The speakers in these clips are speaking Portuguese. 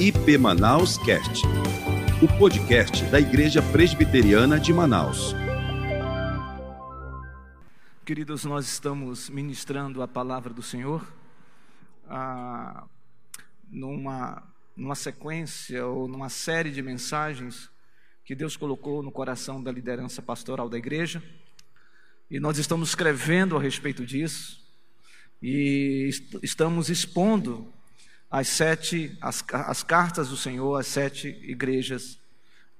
IP Manaus Cast, o podcast da Igreja Presbiteriana de Manaus. Queridos, nós estamos ministrando a palavra do Senhor ah, numa, numa sequência ou numa série de mensagens que Deus colocou no coração da liderança pastoral da igreja. E nós estamos escrevendo a respeito disso e est estamos expondo as sete, as, as cartas do Senhor às sete igrejas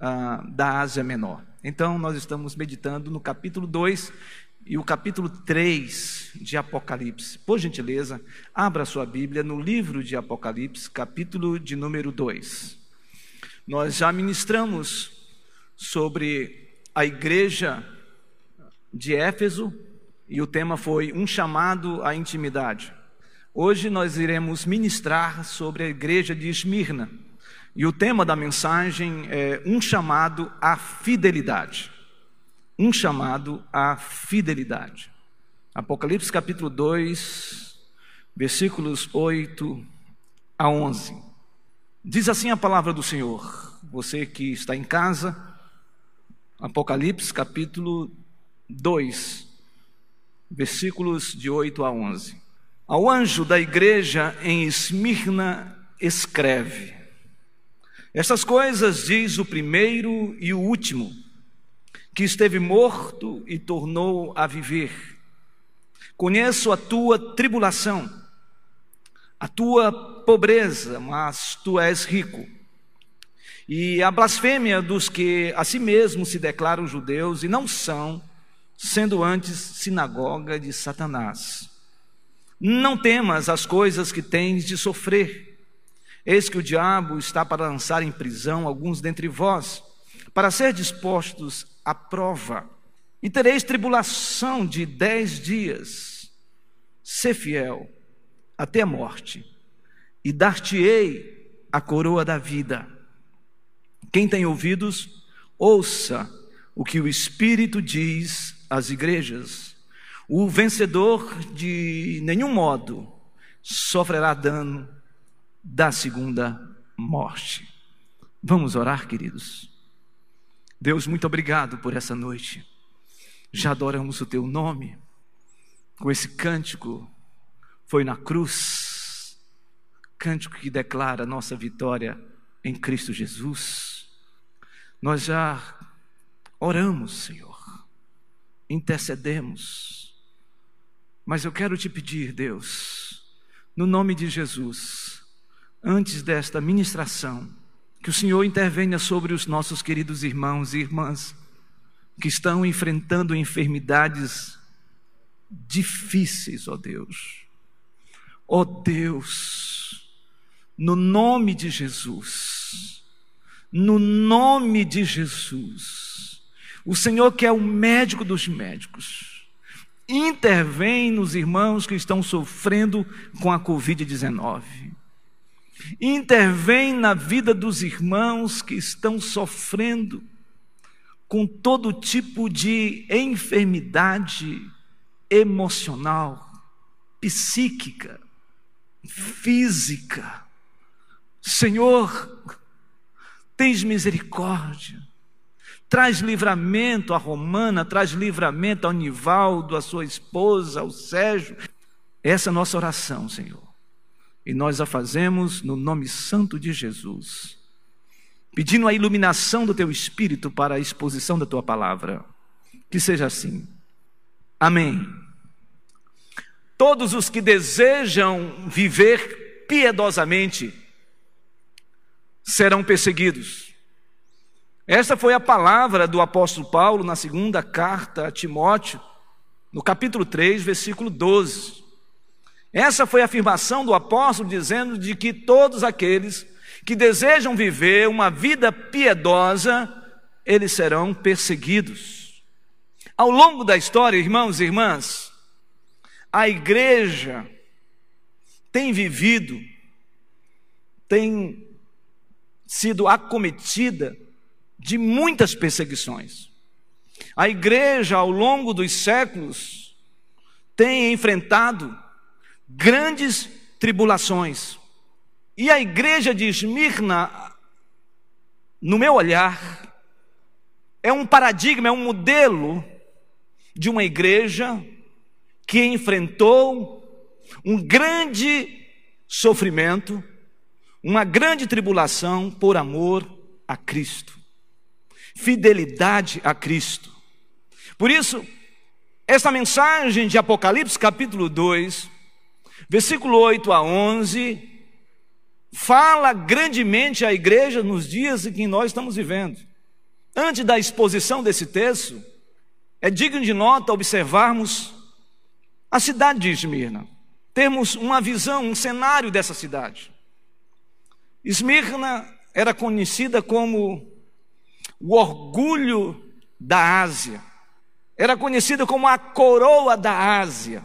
ah, da Ásia Menor. Então, nós estamos meditando no capítulo 2 e o capítulo 3 de Apocalipse. Por gentileza, abra sua Bíblia no livro de Apocalipse, capítulo de número 2. Nós já ministramos sobre a igreja de Éfeso e o tema foi um chamado à intimidade. Hoje nós iremos ministrar sobre a igreja de Esmirna e o tema da mensagem é um chamado à fidelidade. Um chamado à fidelidade. Apocalipse capítulo 2, versículos 8 a 11. Diz assim a palavra do Senhor. Você que está em casa, Apocalipse capítulo 2, versículos de 8 a 11. Ao anjo da igreja em Esmirna escreve: Estas coisas diz o primeiro e o último, que esteve morto e tornou a viver. Conheço a tua tribulação, a tua pobreza, mas tu és rico. E a blasfêmia dos que a si mesmos se declaram judeus e não são, sendo antes sinagoga de Satanás. Não temas as coisas que tens de sofrer. Eis que o diabo está para lançar em prisão alguns dentre vós, para ser dispostos à prova. E tereis tribulação de dez dias. Sê fiel até a morte, e dar-te-ei a coroa da vida. Quem tem ouvidos, ouça o que o Espírito diz às igrejas. O vencedor, de nenhum modo, sofrerá dano da segunda morte. Vamos orar, queridos. Deus, muito obrigado por essa noite. Já adoramos o teu nome com esse cântico. Foi na cruz, cântico que declara nossa vitória em Cristo Jesus. Nós já oramos, Senhor, intercedemos mas eu quero te pedir, Deus, no nome de Jesus, antes desta ministração, que o Senhor intervenha sobre os nossos queridos irmãos e irmãs que estão enfrentando enfermidades difíceis, ó Deus. Ó Deus, no nome de Jesus, no nome de Jesus, o Senhor que é o médico dos médicos, intervém nos irmãos que estão sofrendo com a Covid-19. Intervém na vida dos irmãos que estão sofrendo com todo tipo de enfermidade emocional, psíquica, física. Senhor, tens misericórdia Traz livramento à Romana, traz livramento ao Nivaldo, à sua esposa, ao Sérgio. Essa é a nossa oração, Senhor. E nós a fazemos no nome santo de Jesus, pedindo a iluminação do teu espírito para a exposição da tua palavra. Que seja assim. Amém. Todos os que desejam viver piedosamente serão perseguidos. Essa foi a palavra do apóstolo Paulo na segunda carta a Timóteo, no capítulo 3, versículo 12. Essa foi a afirmação do apóstolo dizendo de que todos aqueles que desejam viver uma vida piedosa, eles serão perseguidos. Ao longo da história, irmãos e irmãs, a igreja tem vivido, tem sido acometida de muitas perseguições. A igreja, ao longo dos séculos, tem enfrentado grandes tribulações. E a igreja de Esmirna, no meu olhar, é um paradigma, é um modelo de uma igreja que enfrentou um grande sofrimento, uma grande tribulação por amor a Cristo, fidelidade a Cristo. Por isso, esta mensagem de Apocalipse, capítulo 2, versículo 8 a 11, fala grandemente à igreja nos dias em que nós estamos vivendo. Antes da exposição desse texto, é digno de nota observarmos a cidade de Esmirna. Temos uma visão, um cenário dessa cidade. Esmirna era conhecida como o orgulho da Ásia. Era conhecida como a coroa da Ásia.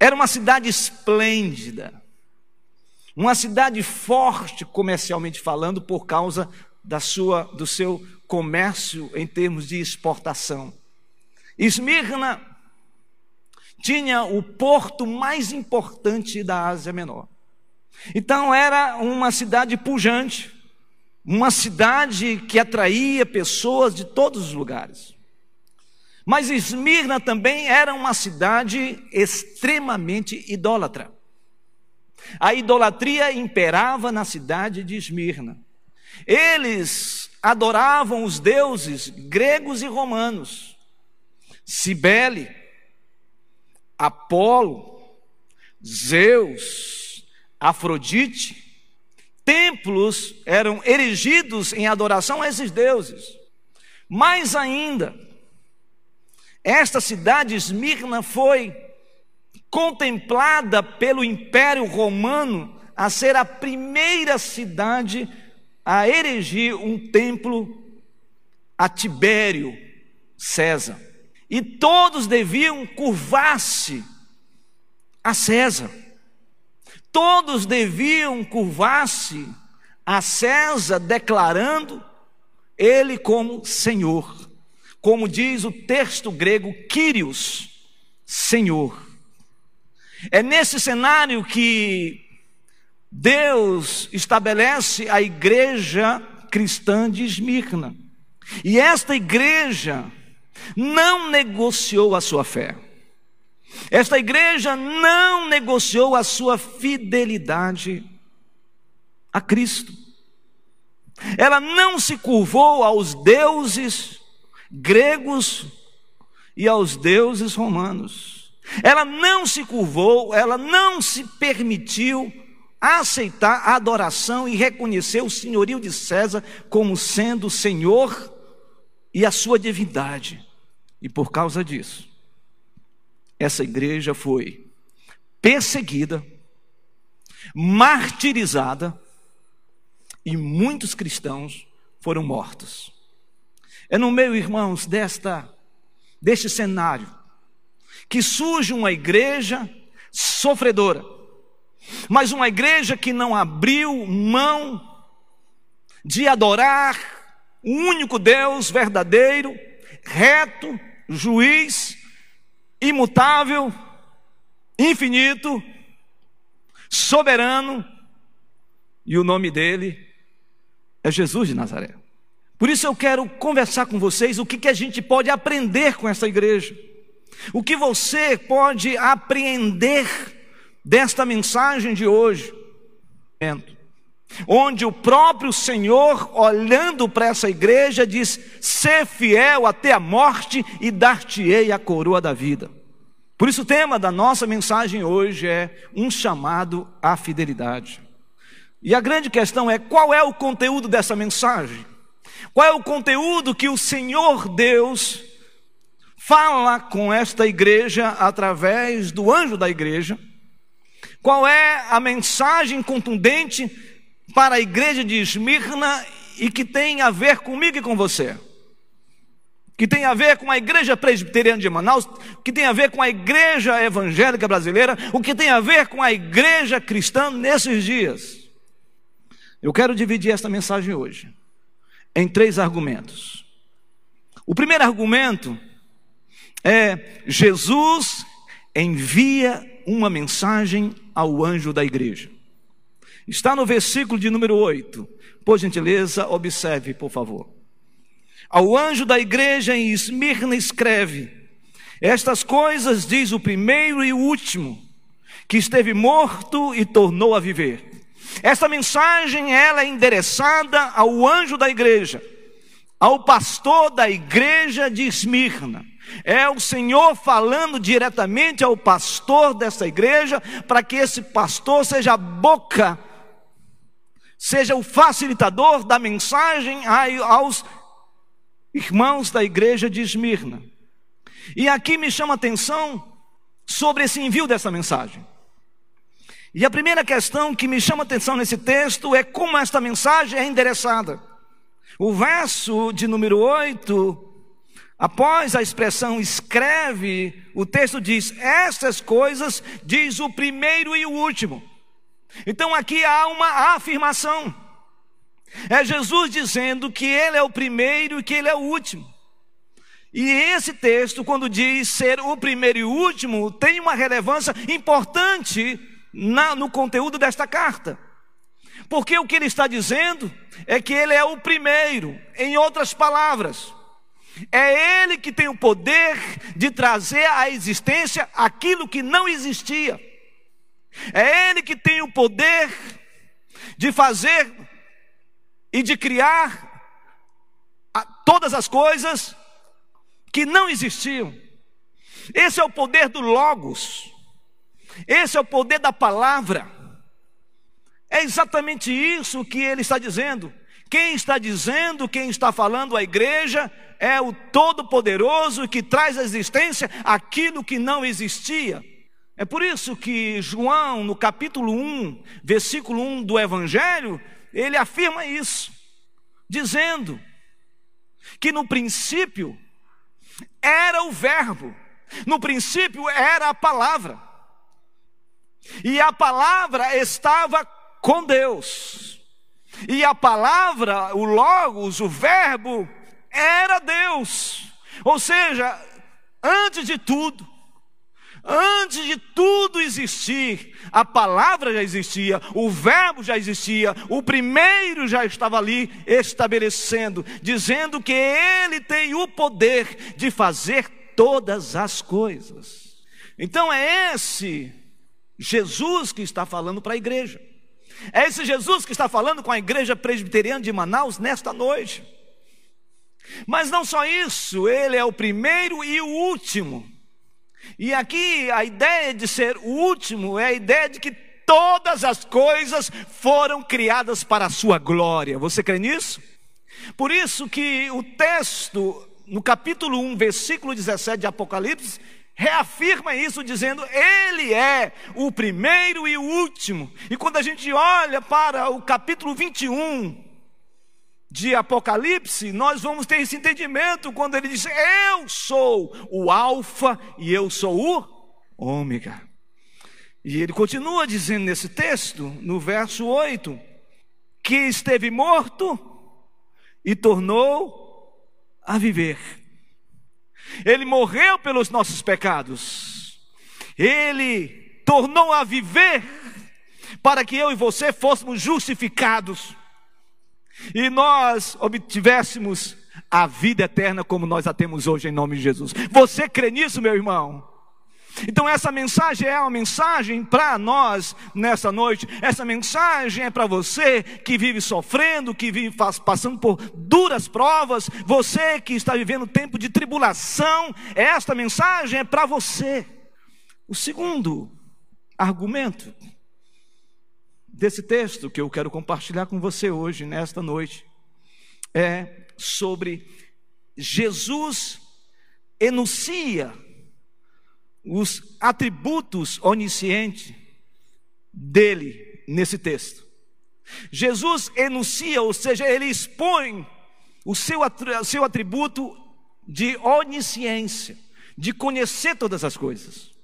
Era uma cidade esplêndida. Uma cidade forte comercialmente falando por causa da sua do seu comércio em termos de exportação. Esmirna tinha o porto mais importante da Ásia Menor. Então era uma cidade pujante, uma cidade que atraía pessoas de todos os lugares. Mas Esmirna também era uma cidade extremamente idólatra. A idolatria imperava na cidade de Esmirna. Eles adoravam os deuses gregos e romanos. Cibele, Apolo, Zeus, Afrodite, templos eram erigidos em adoração a esses deuses. Mais ainda, esta cidade Esmirna foi contemplada pelo Império Romano a ser a primeira cidade a erigir um templo a Tibério César e todos deviam curvar-se a César. Todos deviam curvar-se a César, declarando ele como Senhor. Como diz o texto grego, Kyrios, Senhor. É nesse cenário que Deus estabelece a igreja cristã de Esmirna. E esta igreja não negociou a sua fé. Esta igreja não negociou a sua fidelidade a Cristo. Ela não se curvou aos deuses gregos e aos deuses romanos. Ela não se curvou, ela não se permitiu aceitar a adoração e reconhecer o senhorio de César como sendo Senhor e a sua divindade. E por causa disso, essa igreja foi perseguida, martirizada e muitos cristãos foram mortos. É no meio, irmãos, desta deste cenário que surge uma igreja sofredora, mas uma igreja que não abriu mão de adorar o único Deus verdadeiro, reto juiz, imutável, infinito, soberano, e o nome dele é Jesus de Nazaré. Por isso eu quero conversar com vocês o que, que a gente pode aprender com essa igreja. O que você pode apreender desta mensagem de hoje onde o próprio Senhor, olhando para essa igreja, diz: Ser fiel até a morte e dar-te-ei a coroa da vida. Por isso, o tema da nossa mensagem hoje é um chamado à fidelidade. E a grande questão é: qual é o conteúdo dessa mensagem? Qual é o conteúdo que o Senhor Deus fala com esta igreja através do anjo da igreja? Qual é a mensagem contundente para a igreja de Esmirna e que tem a ver comigo e com você. Que tem a ver com a igreja presbiteriana de Manaus, que tem a ver com a igreja evangélica brasileira, o que tem a ver com a igreja cristã nesses dias. Eu quero dividir esta mensagem hoje em três argumentos. O primeiro argumento é Jesus envia uma mensagem ao anjo da igreja. Está no versículo de número 8. Por gentileza, observe, por favor. Ao anjo da igreja em Esmirna escreve: Estas coisas diz o primeiro e o último, que esteve morto e tornou a viver. Esta mensagem ela é endereçada ao anjo da igreja, ao pastor da igreja de Esmirna. É o Senhor falando diretamente ao pastor dessa igreja, para que esse pastor seja a boca, seja o facilitador da mensagem aos irmãos da igreja de Esmirna. E aqui me chama a atenção sobre esse envio dessa mensagem. E a primeira questão que me chama a atenção nesse texto é como esta mensagem é endereçada. O verso de número 8, após a expressão escreve, o texto diz: Essas coisas diz o primeiro e o último. Então aqui há uma afirmação. É Jesus dizendo que Ele é o primeiro e que Ele é o último. E esse texto, quando diz ser o primeiro e o último, tem uma relevância importante na, no conteúdo desta carta. Porque o que ele está dizendo é que ele é o primeiro, em outras palavras, é ele que tem o poder de trazer à existência aquilo que não existia. É ele que tem o poder de fazer e de criar todas as coisas que não existiam. Esse é o poder do Logos. Esse é o poder da palavra. É exatamente isso que ele está dizendo. Quem está dizendo, quem está falando a igreja, é o Todo-Poderoso que traz à existência aquilo que não existia. É por isso que João, no capítulo 1, versículo 1 do Evangelho, ele afirma isso, dizendo que no princípio era o Verbo, no princípio era a palavra. E a palavra estava com Deus. E a palavra, o Logos, o Verbo, era Deus. Ou seja, antes de tudo, antes de tudo existir, a palavra já existia, o verbo já existia, o primeiro já estava ali estabelecendo, dizendo que ele tem o poder de fazer todas as coisas. Então é esse Jesus que está falando para a igreja. É esse Jesus que está falando com a igreja presbiteriana de Manaus nesta noite. Mas não só isso, ele é o primeiro e o último. E aqui a ideia de ser o último é a ideia de que todas as coisas foram criadas para a sua glória. Você crê nisso? Por isso que o texto, no capítulo 1, versículo 17 de Apocalipse, reafirma isso dizendo: Ele é o primeiro e o último. E quando a gente olha para o capítulo 21 de Apocalipse, nós vamos ter esse entendimento quando ele diz: Eu sou o Alfa e eu sou o Ômega. E ele continua dizendo nesse texto, no verso 8, que esteve morto e tornou a viver. Ele morreu pelos nossos pecados. Ele tornou a viver para que eu e você fôssemos justificados e nós obtivéssemos a vida eterna como nós a temos hoje em nome de Jesus. Você crê nisso, meu irmão? Então, essa mensagem é uma mensagem para nós nessa noite. Essa mensagem é para você que vive sofrendo, que vive passando por duras provas, você que está vivendo tempo de tribulação. Esta mensagem é para você. O segundo argumento desse texto que eu quero compartilhar com você hoje, nesta noite, é sobre Jesus enuncia os atributos oniscientes dele nesse texto. Jesus enuncia, ou seja, ele expõe o seu, seu atributo de onisciência, de conhecer todas as coisas.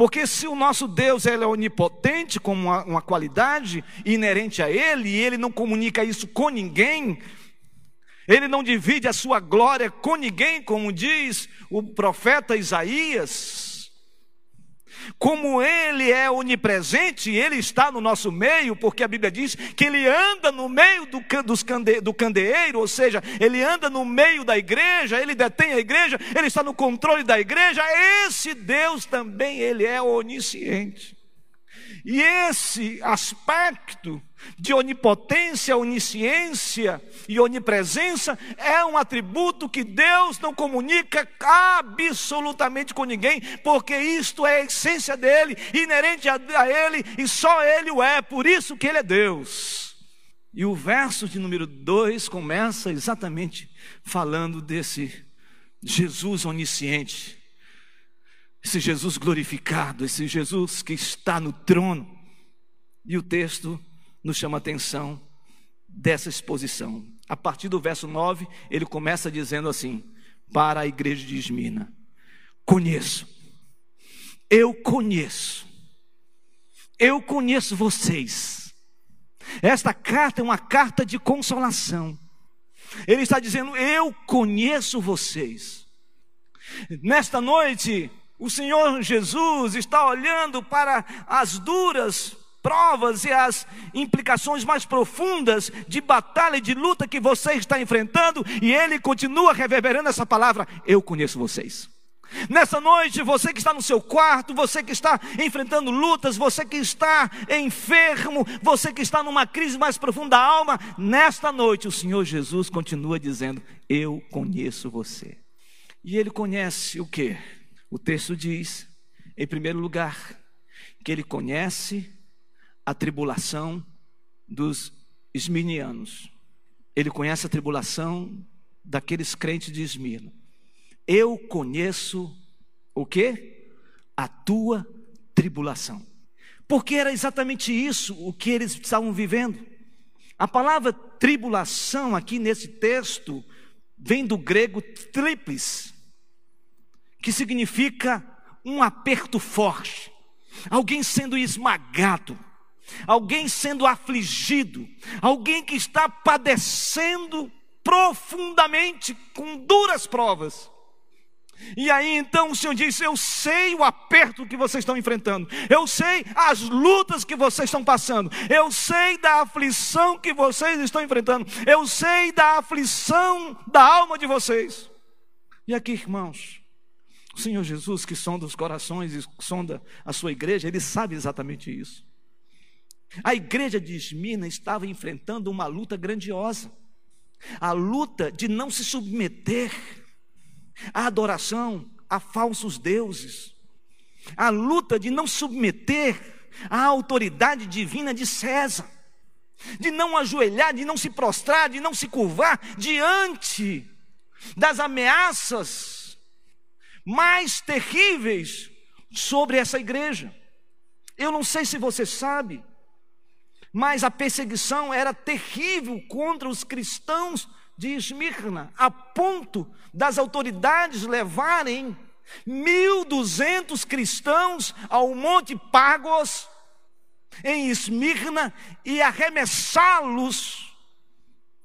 Porque se o nosso Deus ele é onipotente como uma, uma qualidade inerente a Ele, e Ele não comunica isso com ninguém, Ele não divide a sua glória com ninguém, como diz o profeta Isaías, Como Ele é onipresente, Ele está no nosso meio, porque a Bíblia diz que Ele anda no meio do, dos cande, do candeeiro, ou seja, Ele anda no meio da igreja, Ele detém a igreja, Ele está no controle da igreja. Esse Deus também, Ele é onisciente. E esse aspecto de onipotência, onisciência e onipresença é um atributo que Deus não comunica absolutamente com ninguém, porque isto é a essência dele, inerente a, ele, e só ele o é, por isso que ele é Deus. E o verso de número 2 começa exatamente falando desse Jesus onisciente, esse Jesus glorificado, esse Jesus que está no trono. E o texto nos chama a atenção dessa exposição. A partir do verso 9, ele começa dizendo assim: para a igreja de Esmina: Conheço, eu conheço, eu conheço vocês. Esta carta é uma carta de consolação. Ele está dizendo: Eu conheço vocês. Nesta noite, o Senhor Jesus está olhando para as duras provas e as implicações mais profundas de batalha e de luta que você está enfrentando, e ele continua reverberando essa palavra: Eu conheço vocês. Nessa noite, você que está no seu quarto, você que está enfrentando lutas, você que está enfermo, você que está numa crise mais profunda da alma, nesta noite o Senhor Jesus continua dizendo: Eu conheço você. E ele conhece o que? O texto diz, em primeiro lugar, que ele conhece a tribulação dos esminianos. Ele conhece a tribulação daqueles crentes de Esmirna. Eu conheço o que? A tua tribulação. Porque era exatamente isso o que eles estavam vivendo. A palavra tribulação aqui nesse texto vem do grego triplis, que significa um aperto forte, alguém sendo esmagado, alguém sendo afligido, alguém que está padecendo profundamente com duras provas. E aí então o Senhor diz: Eu sei o aperto que vocês estão enfrentando, eu sei as lutas que vocês estão passando, eu sei da aflição que vocês estão enfrentando, eu sei da aflição da alma de vocês. E aqui, irmãos, o Senhor Jesus, que sonda os corações e sonda a sua igreja, ele sabe exatamente isso. A igreja de Esmina estava enfrentando uma luta grandiosa. A luta de não se submeter à adoração a falsos deuses. A luta de não submeter à autoridade divina de César. De não ajoelhar, de não se prostrar, de não se curvar diante das ameaças mais terríveis sobre essa igreja. Eu não sei se você sabe, mas a perseguição era terrível contra os cristãos de Esmirna, a ponto das autoridades levarem 1.200 cristãos ao Monte Pagos, em Esmirna, e arremessá-los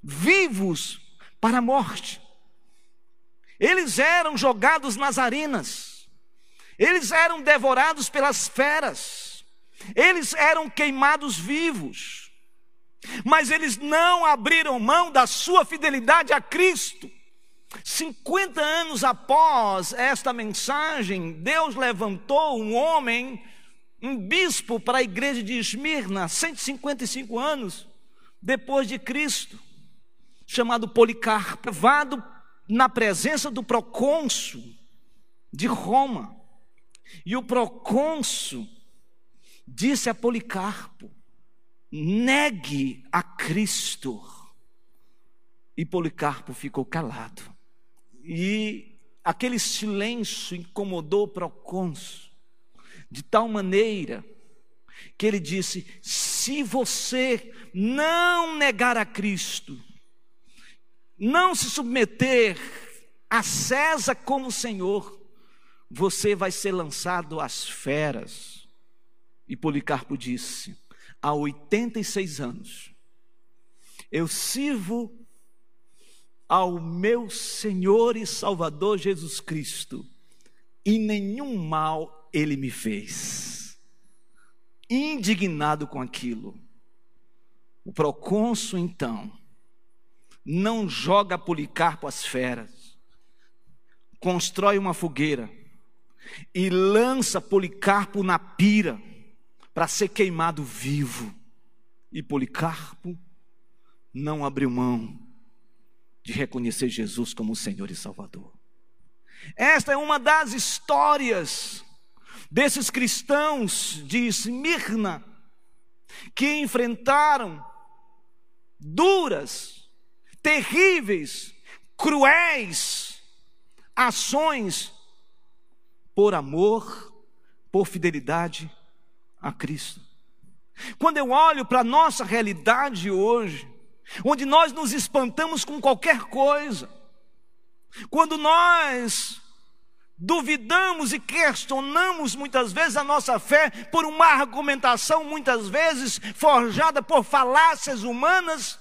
vivos para a morte. Eles eram jogados nas arenas, eles eram devorados pelas feras, eles eram queimados vivos, mas eles não abriram mão da sua fidelidade a Cristo. 50 anos após esta mensagem, Deus levantou um homem, um bispo para a igreja de Esmirna, 155 anos depois de Cristo, chamado Policarpo, levado na presença do procônsul de Roma. E o procônsul disse a Policarpo: negue a Cristo. E Policarpo ficou calado. E aquele silêncio incomodou o procônsul, de tal maneira que ele disse: se você não negar a Cristo, não se submeter a César como Senhor, você vai ser lançado às feras. E Policarpo disse: há 86 anos, eu sirvo ao meu Senhor e Salvador Jesus Cristo, e nenhum mal ele me fez. Indignado com aquilo, o procônsul então não joga Policarpo às feras, constrói uma fogueira e lança Policarpo na pira para ser queimado vivo. E Policarpo não abriu mão de reconhecer Jesus como Senhor e Salvador. Esta é uma das histórias desses cristãos de Esmirna que enfrentaram duras, terríveis, cruéis ações por amor, por fidelidade a Cristo. Quando eu olho para a nossa realidade hoje, onde nós nos espantamos com qualquer coisa, quando nós duvidamos e questionamos muitas vezes a nossa fé por uma argumentação muitas vezes forjada por falácias humanas,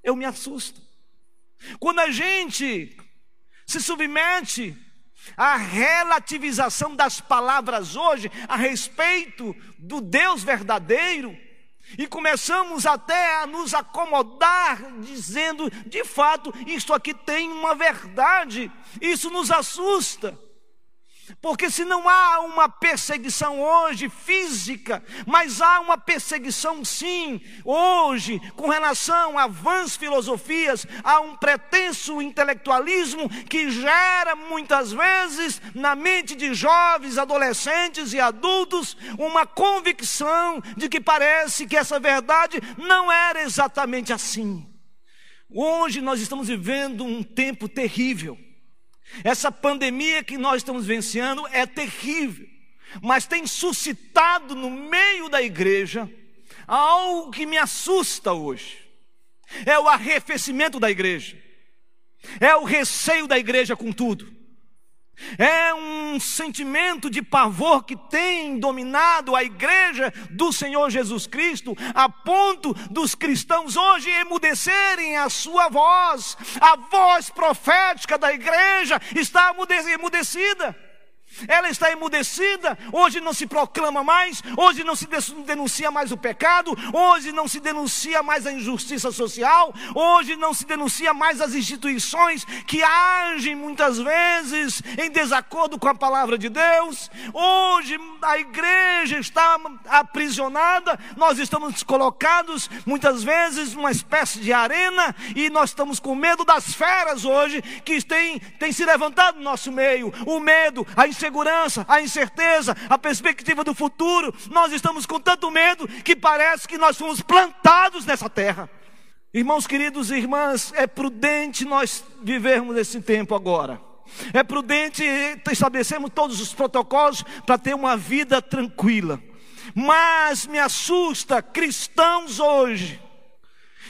eu me assusto. Quando a gente se submete à relativização das palavras hoje a respeito do Deus verdadeiro, e começamos até a nos acomodar, dizendo, de fato, isto aqui tem uma verdade, isso nos assusta. Porque se não há uma perseguição hoje física, mas há uma perseguição sim, hoje, com relação a vãs filosofias, há um pretenso intelectualismo que gera muitas vezes na mente de jovens, adolescentes e adultos uma convicção de que parece que essa verdade não era exatamente assim. Hoje nós estamos vivendo um tempo terrível essa pandemia que nós estamos vencendo é terrível, mas tem suscitado no meio da igreja algo que me assusta hoje. É o arrefecimento da igreja, é o receio da igreja com tudo. É um sentimento de pavor que tem dominado a igreja do Senhor Jesus Cristo, a ponto dos cristãos hoje emudecerem a sua voz, a voz profética da igreja está emudecida ela está emudecida, hoje não se proclama mais, hoje não se denuncia mais o pecado, hoje não se denuncia mais a injustiça social, hoje não se denuncia mais as instituições que agem muitas vezes em desacordo com a palavra de Deus, hoje a igreja está aprisionada, nós estamos colocados muitas vezes numa espécie de arena e nós estamos com medo das feras hoje que têm, têm se levantado no nosso meio, o medo, a insegurança, a incerteza, a perspectiva do futuro. Nós estamos com tanto medo que parece que nós fomos plantados nessa terra. Irmãos queridos e irmãs, é prudente nós vivermos esse tempo agora. É prudente estabelecermos todos os protocolos para ter uma vida tranquila. Mas me assusta cristãos hoje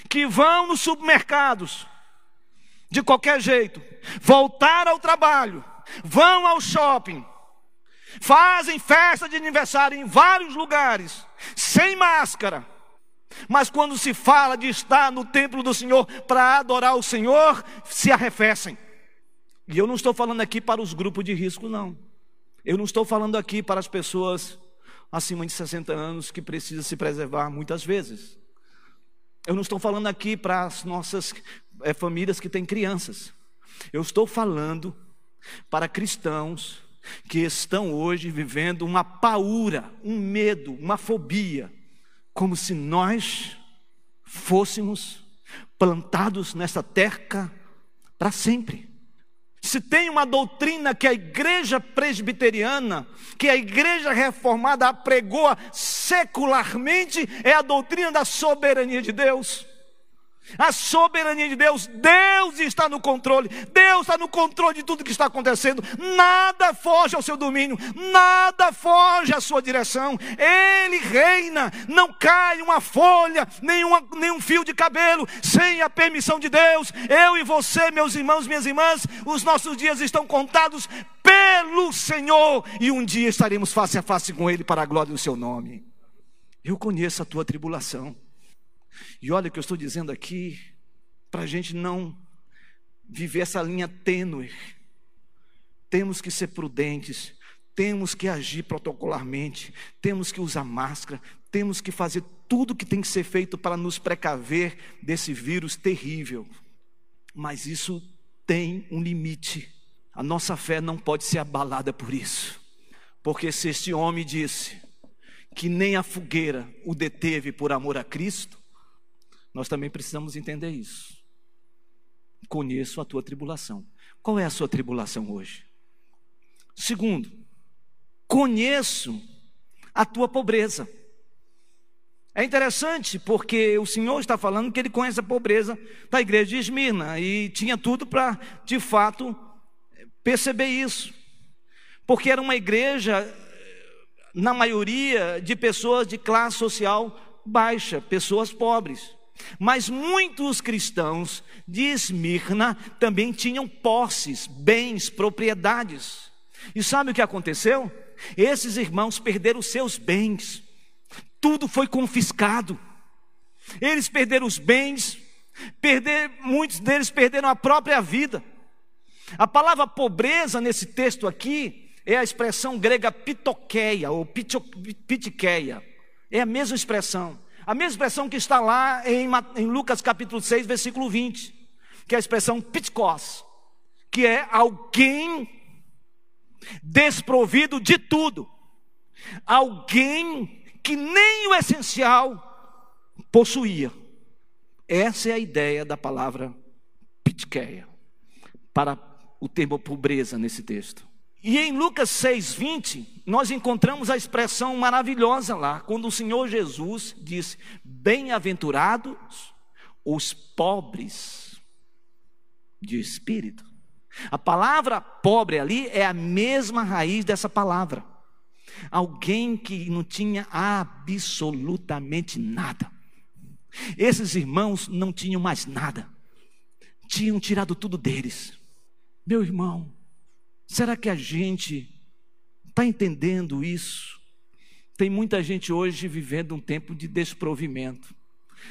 que vão nos supermercados de qualquer jeito, voltar ao trabalho, vão ao shopping, fazem festa de aniversário em vários lugares, sem máscara. Mas quando se fala de estar no templo do Senhor para adorar o Senhor, se arrefecem. E eu não estou falando aqui para os grupos de risco, não. Eu não estou falando aqui para as pessoas acima de 60 anos que precisam se preservar muitas vezes. Eu não estou falando aqui para as nossas é, famílias que têm crianças. Eu estou falando para cristãos que estão hoje vivendo uma paura, um medo, uma fobia, como se nós fôssemos plantados nessa terra para sempre. Se tem uma doutrina que a igreja presbiteriana, que a igreja reformada apregou secularmente, é a doutrina da soberania de Deus. A soberania de Deus, Deus está no controle, Deus está no controle de tudo que está acontecendo, nada foge ao seu domínio, nada foge à sua direção, Ele reina, não cai uma folha, nenhuma, nenhum fio de cabelo, sem a permissão de Deus. Eu e você, meus irmãos, minhas irmãs, os nossos dias estão contados pelo Senhor, e um dia estaremos face a face com Ele para a glória do Seu nome. Eu conheço a tua tribulação. E olha o que eu estou dizendo aqui, para a gente não viver essa linha tênue. Temos que ser prudentes, temos que agir protocolarmente, temos que usar máscara, temos que fazer tudo que tem que ser feito para nos precaver desse vírus terrível. Mas isso tem um limite. A nossa fé não pode ser abalada por isso. Porque se este homem disse que nem a fogueira o deteve por amor a Cristo, nós também precisamos entender isso. Conheço a tua tribulação. Qual é a sua tribulação hoje? Segundo, conheço a tua pobreza. É interessante porque o Senhor está falando que ele conhece a pobreza da igreja de Esmirna e tinha tudo para, de fato, perceber isso. Porque era uma igreja, na maioria, de pessoas de classe social baixa, pessoas pobres. Mas muitos cristãos de Esmirna também tinham posses, bens, propriedades. E sabe o que aconteceu? Esses irmãos perderam seus bens, tudo foi confiscado. Eles perderam os bens, perder, muitos deles perderam a própria vida. A palavra pobreza nesse texto aqui é a expressão grega pitoqueia ou pitiqueia. É a mesma expressão. A mesma expressão que está lá em, em Lucas capítulo 6, versículo 20, que é a expressão pitkos, que é alguém desprovido de tudo. Alguém que nem o essencial possuía. Essa é a ideia da palavra pitkeia, para o termo pobreza nesse texto. E em Lucas 6:20, nós encontramos a expressão maravilhosa lá, quando o Senhor Jesus disse: "Bem-aventurados os pobres de espírito". A palavra pobre ali é a mesma raiz dessa palavra. Alguém que não tinha absolutamente nada. Esses irmãos não tinham mais nada. Tinham tirado tudo deles. Meu irmão, será que a gente está entendendo isso? Tem muita gente hoje vivendo um tempo de desprovimento.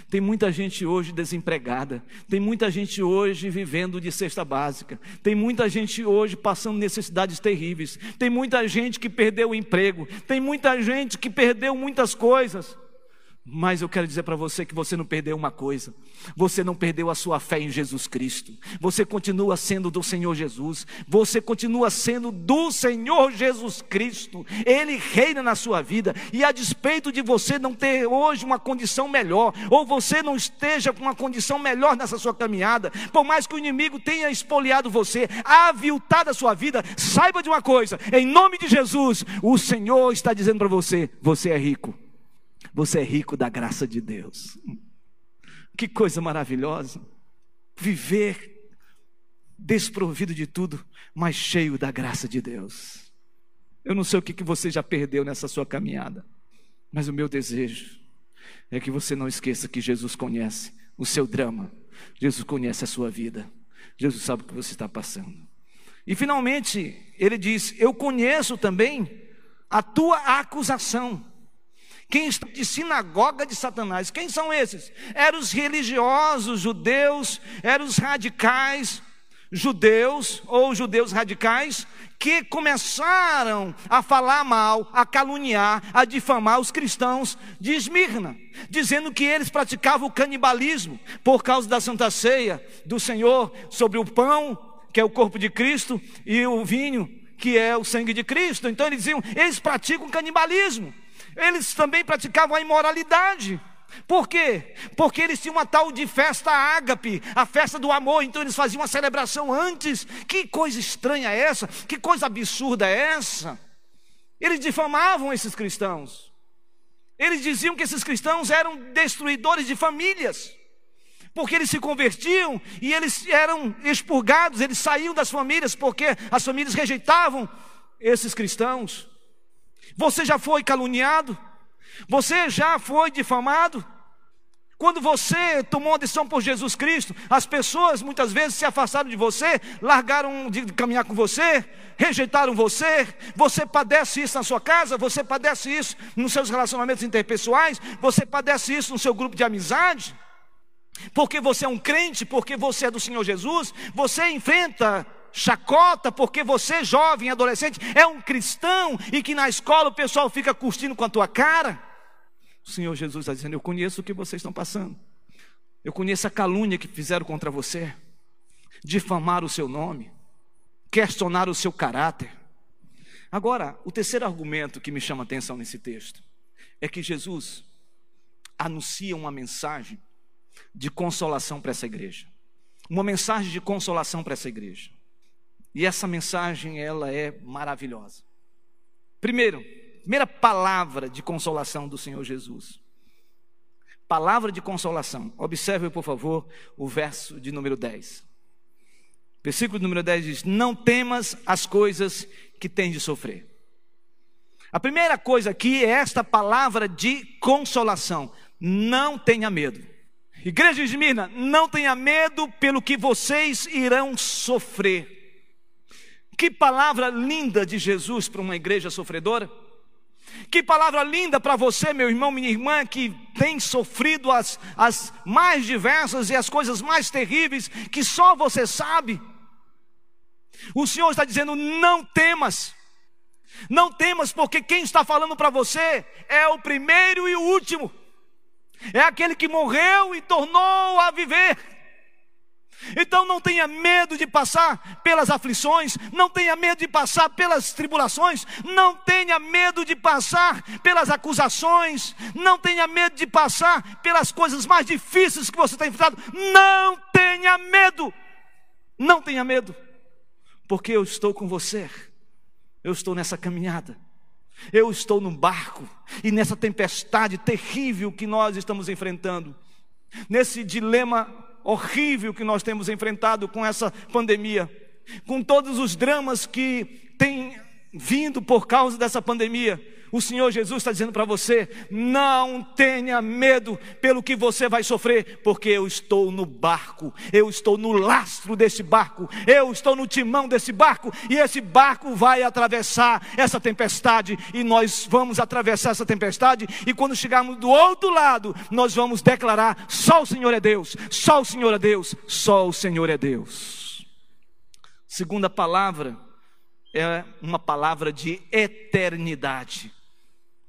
Tem muita gente hoje desempregada, tem muita gente hoje vivendo de cesta básica, tem muita gente hoje passando necessidades terríveis, tem muita gente que perdeu o emprego, tem muita gente que perdeu muitas coisas. Mas eu quero dizer para você que você não perdeu uma coisa. Você não perdeu a sua fé em Jesus Cristo. Você continua sendo do Senhor Jesus. Você continua sendo do Senhor Jesus Cristo. Ele reina na sua vida. E a despeito de você não ter hoje uma condição melhor, ou você não esteja com uma condição melhor nessa sua caminhada, por mais que o inimigo tenha espoliado você, aviltado a sua vida, saiba de uma coisa: em nome de Jesus, o Senhor está dizendo para você: você é rico. Você é rico da graça de Deus. Que coisa maravilhosa. Viver desprovido de tudo, mas cheio da graça de Deus. Eu não sei o que, você já perdeu nessa sua caminhada, mas o meu desejo é que você não esqueça que Jesus conhece o seu drama, Jesus conhece a sua vida, Jesus sabe o que você está passando. E finalmente, ele diz: Eu conheço também a tua acusação quem está de sinagoga de Satanás. Quem são esses? Eram os religiosos judeus, eram os radicais judeus ou judeus radicais que começaram a falar mal, a caluniar, a difamar os cristãos de Esmirna, dizendo que eles praticavam o canibalismo por causa da Santa Ceia do Senhor sobre o pão, que é o corpo de Cristo, e o vinho, que é o sangue de Cristo. Então eles diziam, eles praticam canibalismo. Eles também praticavam a imoralidade. Por quê? Porque eles tinham uma tal de festa ágape, a festa do amor, então eles faziam uma celebração antes. Que coisa estranha é essa? Que coisa absurda é essa? Eles difamavam esses cristãos. Eles diziam que esses cristãos eram destruidores de famílias. Porque eles se convertiam e eles eram expurgados, eles saíam das famílias porque as famílias rejeitavam esses cristãos. Você já foi caluniado? Você já foi difamado? Quando você tomou a decisão por Jesus Cristo, as pessoas muitas vezes se afastaram de você, largaram de caminhar com você, rejeitaram você. Você padece isso na sua casa, você padece isso nos seus relacionamentos interpessoais, você padece isso no seu grupo de amizade. Porque você é um crente, porque você é do Senhor Jesus, você enfrenta chacota porque você, jovem, adolescente, é um cristão e que na escola o pessoal fica curtindo com a tua cara. O Senhor Jesus está dizendo: Eu conheço o que vocês estão passando, eu conheço a calúnia que fizeram contra você, difamar o seu nome, questionar o seu caráter. Agora, o terceiro argumento que me chama a atenção nesse texto é que Jesus anuncia uma mensagem de consolação para essa igreja. Uma mensagem de consolação para essa igreja. E essa mensagem, ela é maravilhosa. Primeiro, primeira palavra de consolação do Senhor Jesus. Palavra de consolação. Observe, por favor, o verso de número 10. Versículo número 10 diz: Não temas as coisas que tens de sofrer. A primeira coisa aqui é esta palavra de consolação. Não tenha medo. Igreja de Minas, não tenha medo pelo que vocês irão sofrer. Que palavra linda de Jesus para uma igreja sofredora. Que palavra linda para você, meu irmão, minha irmã, que tem sofrido as, as mais diversas e as coisas mais terríveis que só você sabe. O Senhor está dizendo: não temas, não temas, porque quem está falando para você é o primeiro e o último, é aquele que morreu e tornou a viver. Então não tenha medo de passar pelas aflições, não tenha medo de passar pelas tribulações, não tenha medo de passar pelas acusações, não tenha medo de passar pelas coisas mais difíceis que você está enfrentando. Não tenha medo, não tenha medo! Porque eu estou com você, eu estou nessa caminhada, eu estou num barco, e nessa tempestade terrível que nós estamos enfrentando, nesse dilema horrível que nós temos enfrentado com essa pandemia, com todos os dramas que têm vindo por causa dessa pandemia, o Senhor Jesus está dizendo para você: não tenha medo pelo que você vai sofrer, porque eu estou no barco, eu estou no lastro desse barco, eu estou no timão desse barco, e esse barco vai atravessar essa tempestade, e nós vamos atravessar essa tempestade, e quando chegarmos do outro lado, nós vamos declarar: só o Senhor é Deus, só o Senhor é Deus, só o Senhor é Deus. Segunda palavra é uma palavra de eternidade.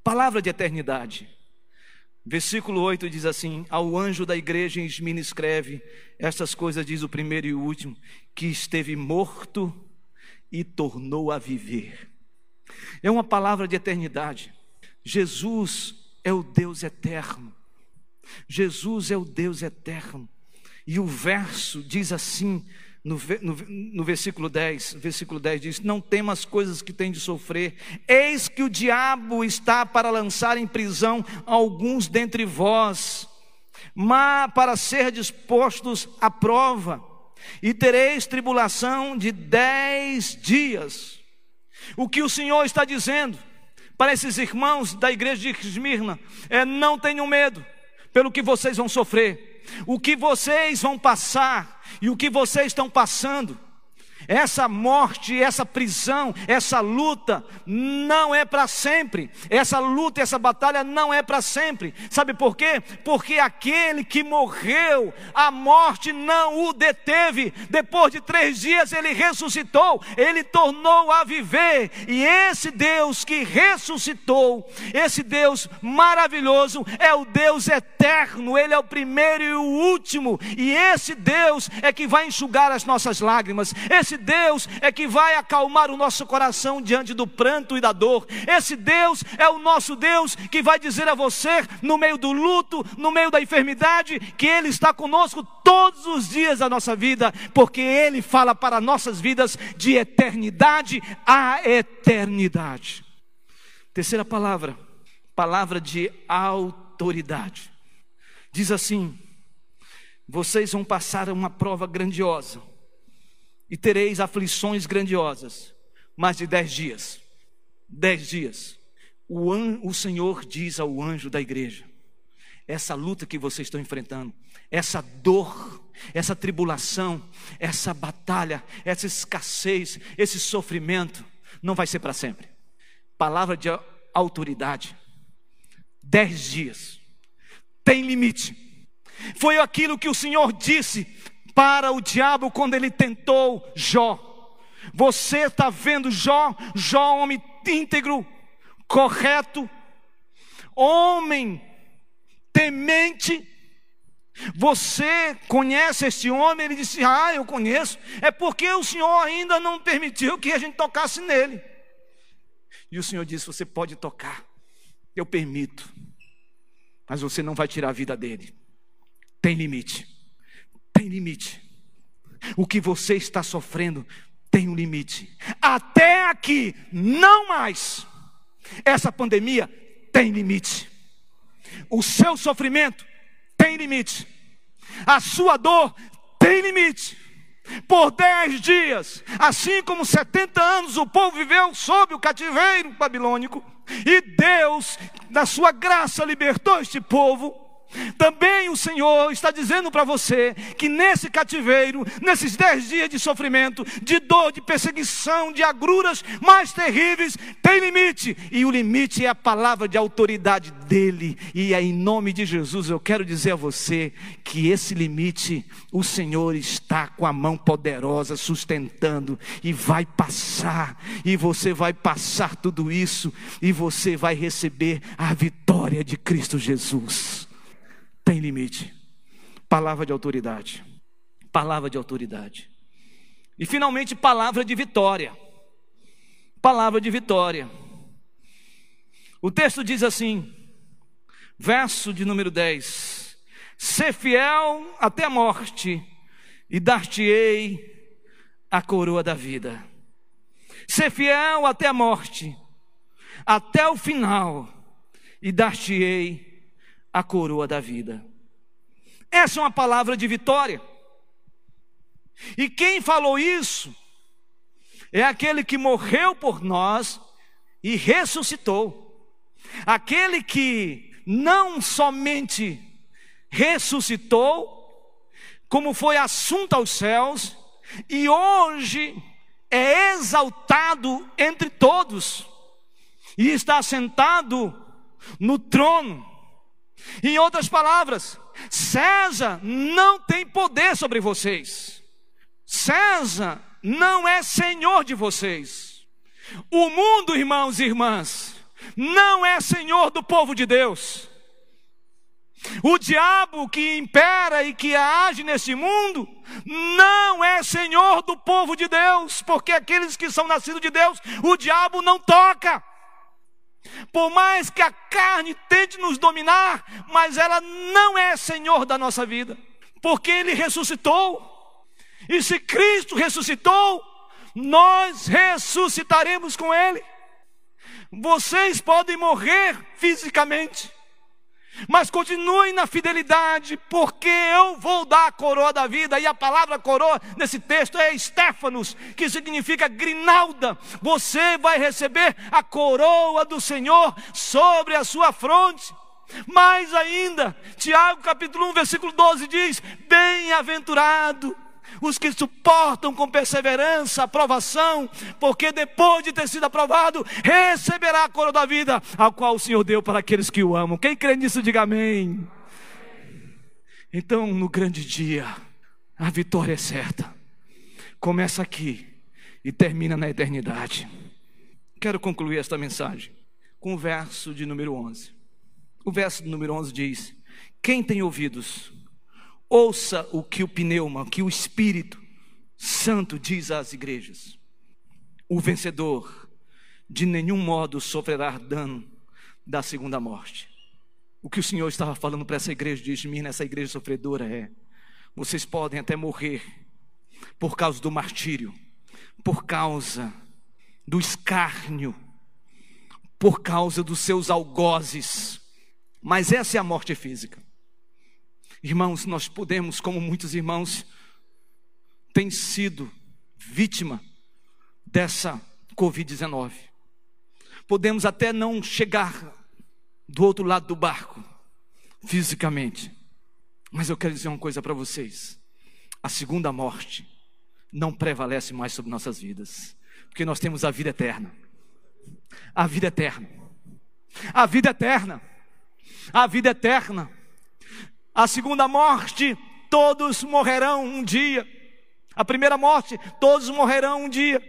Palavra de eternidade. Versículo 8 diz assim: Ao anjo da igreja em Esmina escreve: Estas coisas diz o primeiro e o último, que esteve morto e tornou a viver. É uma palavra de eternidade. Jesus é o Deus eterno. Jesus é o Deus eterno. E o verso diz assim: no, no, no, versículo 10, versículo 10 diz: Não temas coisas que tem de sofrer, eis que o diabo está para lançar em prisão alguns dentre vós, mas para ser dispostos à prova, e tereis tribulação de dez dias. O que o Senhor está dizendo para esses irmãos da igreja de Esmirna é: não tenham medo pelo que vocês vão sofrer o que vocês vão passar e o que vocês estão passando essa morte, essa prisão, essa luta não é para sempre. Essa luta, essa batalha não é para sempre. Sabe por quê? Porque aquele que morreu, a morte não o deteve. Depois de três dias ele ressuscitou, ele tornou a viver. E esse Deus que ressuscitou, esse Deus maravilhoso, é o Deus eterno. Ele é o primeiro e o último. E esse Deus é que vai enxugar as nossas lágrimas. Esse esse Deus é que vai acalmar o nosso coração diante do pranto e da dor. Esse Deus é o nosso Deus que vai dizer a você, no meio do luto, no meio da enfermidade, que Ele está conosco todos os dias da nossa vida, porque Ele fala para nossas vidas de eternidade a eternidade. Terceira palavra, palavra de autoridade. Diz assim: vocês vão passar uma prova grandiosa e tereis aflições grandiosas, mais de dez dias. Dez dias. O, an, o Senhor diz ao anjo da igreja: essa luta que vocês estão enfrentando, essa dor, essa tribulação, essa batalha, essa escassez, esse sofrimento, não vai ser para sempre. Palavra de autoridade. Dez dias. Tem limite. Foi aquilo que o Senhor disse para o diabo quando ele tentou Jó. Você está vendo Jó, Jó, homem íntegro, correto, homem temente. Você conhece este homem? Ele disse: Ah, eu conheço. É porque o Senhor ainda não permitiu que a gente tocasse nele. E o Senhor disse: Você pode tocar, eu permito, mas você não vai tirar a vida dele. Tem limite, tem limite. O que você está sofrendo tem um limite. Até aqui, não mais. Essa pandemia tem limite. O seu sofrimento tem limite. A sua dor tem limite. Por dez dias, assim como 70 anos, o povo viveu sob o cativeiro babilônico, e Deus, na sua graça, libertou este povo também o Senhor está dizendo para você que nesse cativeiro, nesses dez dias de sofrimento, de dor, de perseguição, de agruras mais terríveis, tem limite, e o limite é a palavra de autoridade dele, e é em nome de Jesus eu quero dizer a você que esse limite o Senhor está com a mão poderosa sustentando, e vai passar, e você vai passar tudo isso, e você vai receber a vitória de Cristo Jesus tem limite. Palavra de autoridade. Palavra de autoridade. E finalmente, palavra de vitória. Palavra de vitória. O texto diz assim, verso de número 10: Ser fiel até a morte, e dar-te-ei a coroa da vida. Ser fiel até a morte, até o final, e dar-te-ei a coroa da vida. Essa é uma palavra de vitória. E quem falou isso é aquele que morreu por nós e ressuscitou. Aquele que não somente ressuscitou, como foi assunto aos céus, e hoje é exaltado entre todos, e está sentado no trono. Em outras palavras, César não tem poder sobre vocês. César não é senhor de vocês. O mundo, irmãos e irmãs, não é senhor do povo de Deus. O diabo que impera e que age nesse mundo não é senhor do povo de Deus, porque aqueles que são nascidos de Deus, o diabo não toca. Por mais que a carne tente nos dominar, mas ela não é senhor da nossa vida, porque ele ressuscitou. E se Cristo ressuscitou, nós ressuscitaremos com ele. Vocês podem morrer fisicamente, mas continuem na fidelidade, porque eu vou dar a coroa da vida, e a palavra coroa nesse texto é Stefanos, que significa grinalda. Você vai receber a coroa do Senhor sobre a sua fronte. Mais ainda, Tiago capítulo 1, versículo 12 diz: Bem-aventurado os que suportam com perseverança a provação, porque depois de ter sido aprovado, receberá a coroa da vida, a qual o Senhor deu para aqueles que o amam. Quem crê nisso, diga amém. Então, no grande dia, a vitória é certa. Começa aqui e termina na eternidade. Quero concluir esta mensagem com o verso de número 11. O verso de número 11 diz: Quem tem ouvidos, Ouça o que o pneuma, que o Espírito Santo diz às igrejas. O vencedor de nenhum modo sofrerá dano da segunda morte. O que o Senhor estava falando para essa igreja de mim, nessa igreja sofredora, é: vocês podem até morrer por causa do martírio, por causa do escárnio, por causa dos seus algozes, mas essa é a morte física. Irmãos, nós podemos, como muitos irmãos têm sido vítima dessa Covid-19. Podemos até não chegar do outro lado do barco, fisicamente. Mas eu quero dizer uma coisa para vocês: a segunda morte não prevalece mais sobre nossas vidas, porque nós temos a vida eterna. A vida eterna. A vida eterna. A vida eterna. A segunda morte, todos morrerão um dia. A primeira morte, todos morrerão um dia.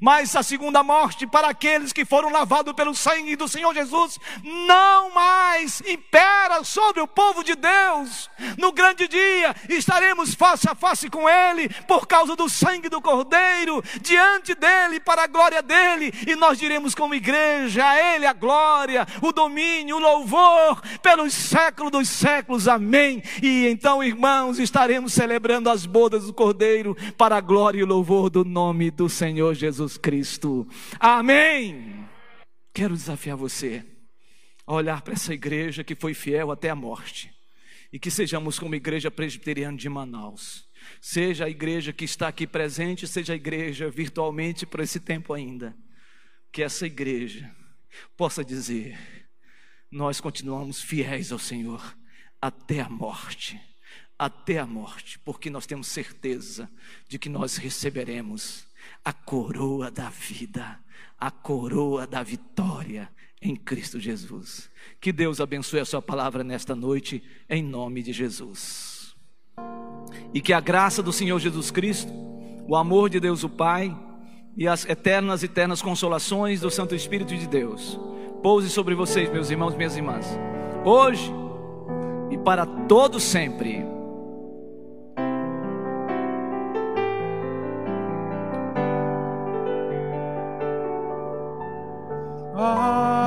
Mas a segunda morte para aqueles que foram lavados pelo sangue do Senhor Jesus não mais impera sobre o povo de Deus. No grande dia estaremos face a face com Ele por causa do sangue do Cordeiro, diante dele, para a glória dele, e nós diremos como igreja: a Ele a glória, o domínio, o louvor pelos séculos dos séculos. Amém. E então, irmãos, estaremos celebrando as bodas do Cordeiro para a glória e o louvor do nome do Senhor Jesus. Jesus Cristo. Amém. Quero desafiar você a olhar para essa igreja que foi fiel até a morte e que sejamos como igreja presbiteriana de Manaus. Seja a igreja que está aqui presente, seja a igreja virtualmente por esse tempo ainda. Que essa igreja possa dizer: nós continuamos fiéis ao Senhor até a morte, até a morte, porque nós temos certeza de que nós receberemos a coroa da vida, a coroa da vitória em Cristo Jesus. Que Deus abençoe a Sua palavra nesta noite, em nome de Jesus. E que a graça do Senhor Jesus Cristo, o amor de Deus o Pai e as eternas e eternas consolações do Santo Espírito de Deus pouse sobre vocês, meus irmãos minhas irmãs, hoje e para todo sempre. Ah.